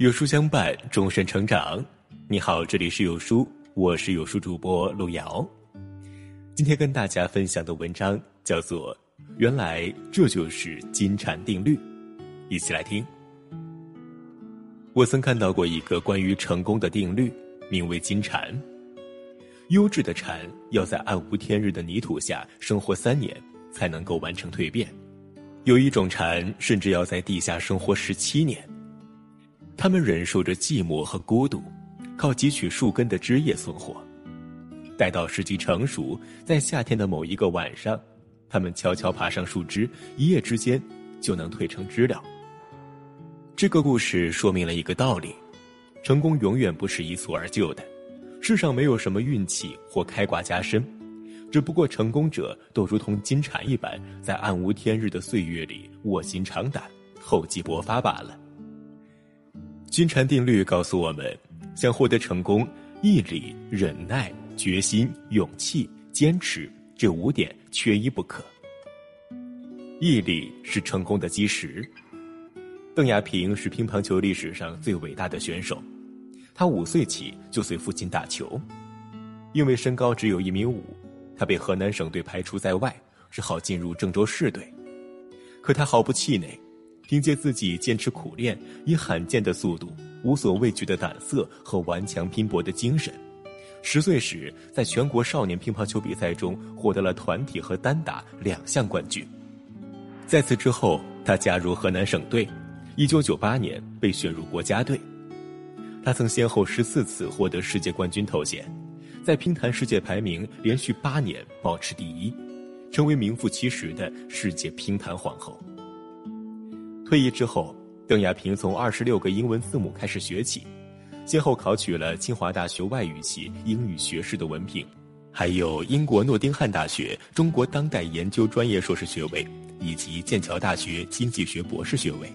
有书相伴，终身成长。你好，这里是有书，我是有书主播路遥。今天跟大家分享的文章叫做《原来这就是金蝉定律》，一起来听。我曾看到过一个关于成功的定律，名为金蝉。优质的蝉要在暗无天日的泥土下生活三年，才能够完成蜕变；有一种蝉甚至要在地下生活十七年。他们忍受着寂寞和孤独，靠汲取树根的枝叶存活。待到时机成熟，在夏天的某一个晚上，他们悄悄爬上树枝，一夜之间就能蜕成知了。这个故事说明了一个道理：成功永远不是一蹴而就的。世上没有什么运气或开挂加身，只不过成功者都如同金蝉一般，在暗无天日的岁月里卧薪尝胆，厚积薄发罢了。金蝉定律告诉我们，想获得成功，毅力、忍耐、决心、勇气、坚持这五点缺一不可。毅力是成功的基石。邓亚萍是乒乓球历史上最伟大的选手，她五岁起就随父亲打球，因为身高只有一米五，她被河南省队排除在外，只好进入郑州市队。可他毫不气馁。凭借自己坚持苦练，以罕见的速度、无所畏惧的胆色和顽强拼搏的精神，十岁时在全国少年乒乓球比赛中获得了团体和单打两项冠军。在此之后，他加入河南省队，一九九八年被选入国家队。他曾先后十四次获得世界冠军头衔，在乒坛世界排名连续八年保持第一，成为名副其实的世界乒坛皇后。退役之后，邓亚萍从二十六个英文字母开始学起，先后考取了清华大学外语系英语学士的文凭，还有英国诺丁汉大学中国当代研究专业硕士学位，以及剑桥大学经济学博士学位。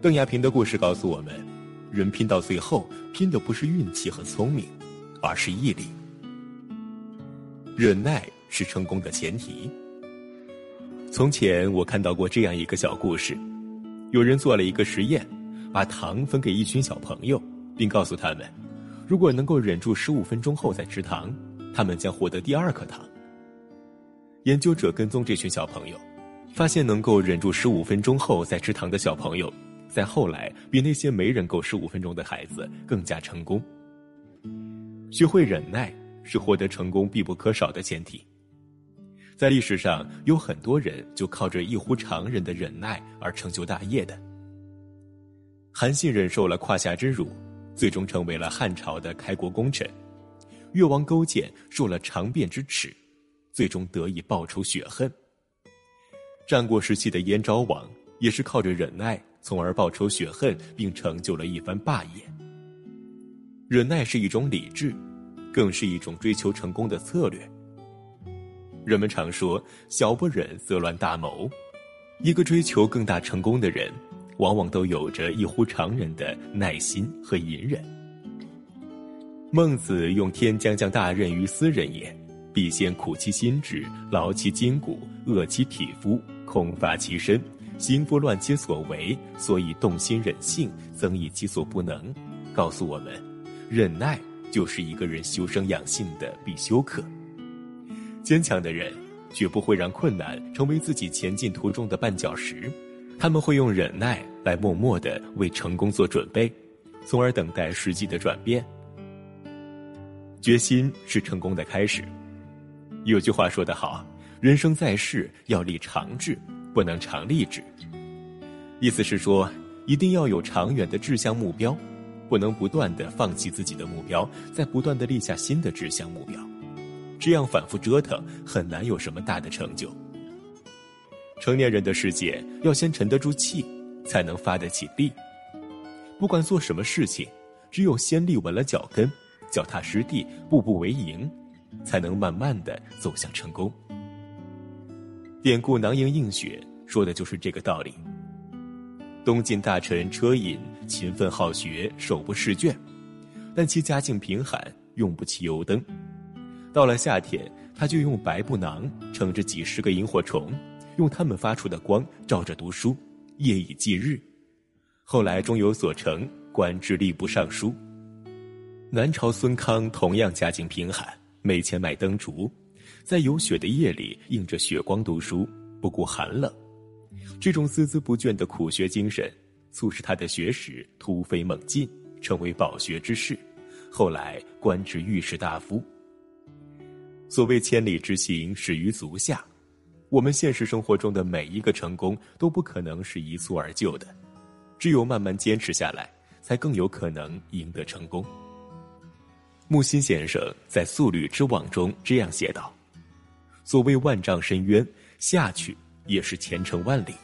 邓亚萍的故事告诉我们，人拼到最后，拼的不是运气和聪明，而是毅力。忍耐是成功的前提。从前我看到过这样一个小故事，有人做了一个实验，把糖分给一群小朋友，并告诉他们，如果能够忍住十五分钟后再吃糖，他们将获得第二颗糖。研究者跟踪这群小朋友，发现能够忍住十五分钟后再吃糖的小朋友，在后来比那些没忍够十五分钟的孩子更加成功。学会忍耐是获得成功必不可少的前提。在历史上，有很多人就靠着异乎常人的忍耐而成就大业的。韩信忍受了胯下之辱，最终成为了汉朝的开国功臣；越王勾践受了长鞭之耻，最终得以报仇雪恨。战国时期的燕昭王也是靠着忍耐，从而报仇雪恨，并成就了一番霸业。忍耐是一种理智，更是一种追求成功的策略。人们常说“小不忍则乱大谋”，一个追求更大成功的人，往往都有着异乎常人的耐心和隐忍。孟子用“天将降大任于斯人也，必先苦其心志，劳其筋骨，饿其体肤，空乏其身，行拂乱其所为，所以动心忍性，增益其所不能”，告诉我们，忍耐就是一个人修身养性的必修课。坚强的人，绝不会让困难成为自己前进途中的绊脚石，他们会用忍耐来默默的为成功做准备，从而等待时机的转变。决心是成功的开始。有句话说得好：“人生在世要立长志，不能常立志。”意思是说，一定要有长远的志向目标，不能不断的放弃自己的目标，再不断的立下新的志向目标。这样反复折腾，很难有什么大的成就。成年人的世界，要先沉得住气，才能发得起力。不管做什么事情，只有先立稳了脚跟，脚踏实地，步步为营，才能慢慢的走向成功。典故“囊萤映雪”说的就是这个道理。东晋大臣车隐勤奋好学，手不释卷，但其家境贫寒，用不起油灯。到了夏天，他就用白布囊盛着几十个萤火虫，用它们发出的光照着读书，夜以继日。后来终有所成，官至吏部尚书。南朝孙康同样家境贫寒，没钱买灯烛，在有雪的夜里映着雪光读书，不顾寒冷。这种孜孜不倦的苦学精神，促使他的学识突飞猛进，成为饱学之士。后来官至御史大夫。所谓千里之行，始于足下。我们现实生活中的每一个成功都不可能是一蹴而就的，只有慢慢坚持下来，才更有可能赢得成功。木心先生在《素履之网》中这样写道：“所谓万丈深渊，下去也是前程万里。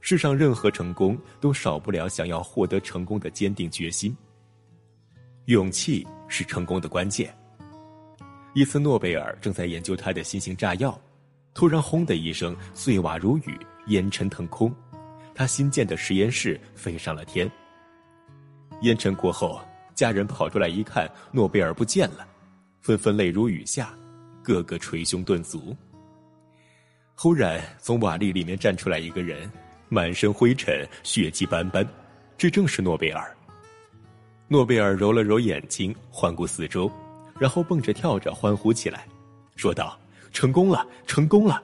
世上任何成功都少不了想要获得成功的坚定决心。勇气是成功的关键。”一次，诺贝尔正在研究他的新型炸药。突然，轰的一声，碎瓦如雨，烟尘腾空，他新建的实验室飞上了天。烟尘过后，家人跑出来一看，诺贝尔不见了，纷纷泪如雨下，个个捶胸顿足。忽然，从瓦砾里面站出来一个人，满身灰尘，血迹斑斑，这正是诺贝尔。诺贝尔揉了揉眼睛，环顾四周，然后蹦着跳着欢呼起来，说道。成功了，成功了！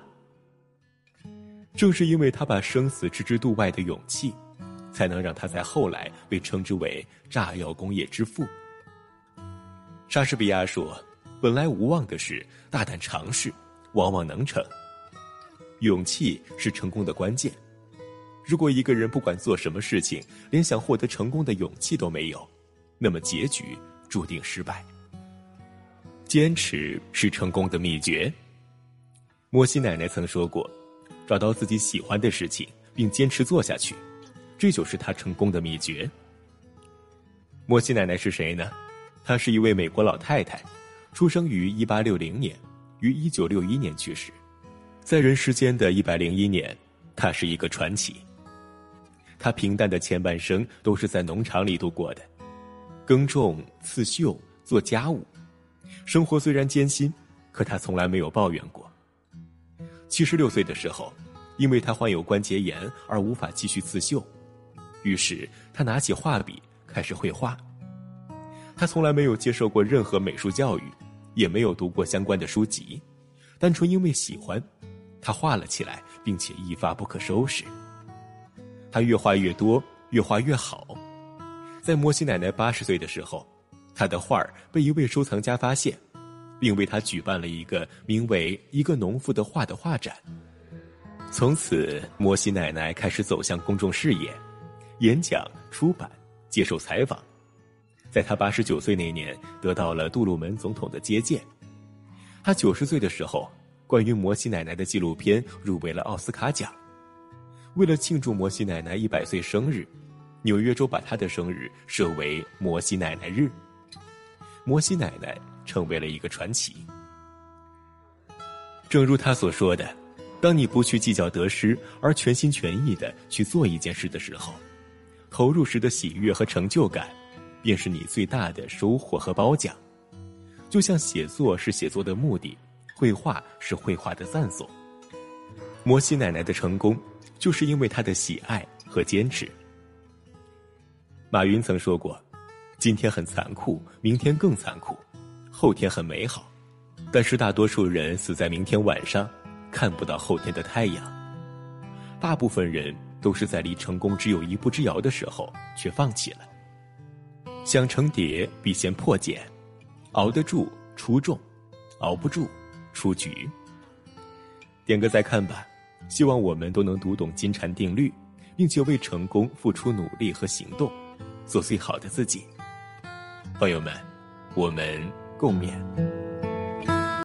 正是因为他把生死置之度外的勇气，才能让他在后来被称之为炸药工业之父。莎士比亚说：“本来无望的事，大胆尝试，往往能成。”勇气是成功的关键。如果一个人不管做什么事情，连想获得成功的勇气都没有，那么结局注定失败。坚持是成功的秘诀。摩西奶奶曾说过：“找到自己喜欢的事情，并坚持做下去，这就是她成功的秘诀。”摩西奶奶是谁呢？她是一位美国老太太，出生于一八六零年，于一九六一年去世。在人世间的一百零一年，她是一个传奇。她平淡的前半生都是在农场里度过的，耕种、刺绣、做家务，生活虽然艰辛，可他从来没有抱怨过。七十六岁的时候，因为他患有关节炎而无法继续刺绣，于是他拿起画笔开始绘画。他从来没有接受过任何美术教育，也没有读过相关的书籍，单纯因为喜欢，他画了起来，并且一发不可收拾。他越画越多，越画越好。在摩西奶奶八十岁的时候，他的画儿被一位收藏家发现。并为他举办了一个名为“一个农妇的画”的画展。从此，摩西奶奶开始走向公众视野，演讲、出版、接受采访。在他八十九岁那年，得到了杜鲁门总统的接见。他九十岁的时候，关于摩西奶奶的纪录片入围了奥斯卡奖。为了庆祝摩西奶奶一百岁生日，纽约州把他的生日设为“摩西奶奶日”。摩西奶奶。成为了一个传奇。正如他所说的：“当你不去计较得失，而全心全意的去做一件事的时候，投入时的喜悦和成就感，便是你最大的收获和褒奖。就像写作是写作的目的，绘画是绘画的赞颂。摩西奶奶的成功，就是因为她的喜爱和坚持。”马云曾说过：“今天很残酷，明天更残酷。”后天很美好，但是大多数人死在明天晚上，看不到后天的太阳。大部分人都是在离成功只有一步之遥的时候却放弃了。想成蝶，必先破茧，熬得住出众，熬不住出局。点个再看吧，希望我们都能读懂金蝉定律，并且为成功付出努力和行动，做最好的自己。朋友们，我们。共勉。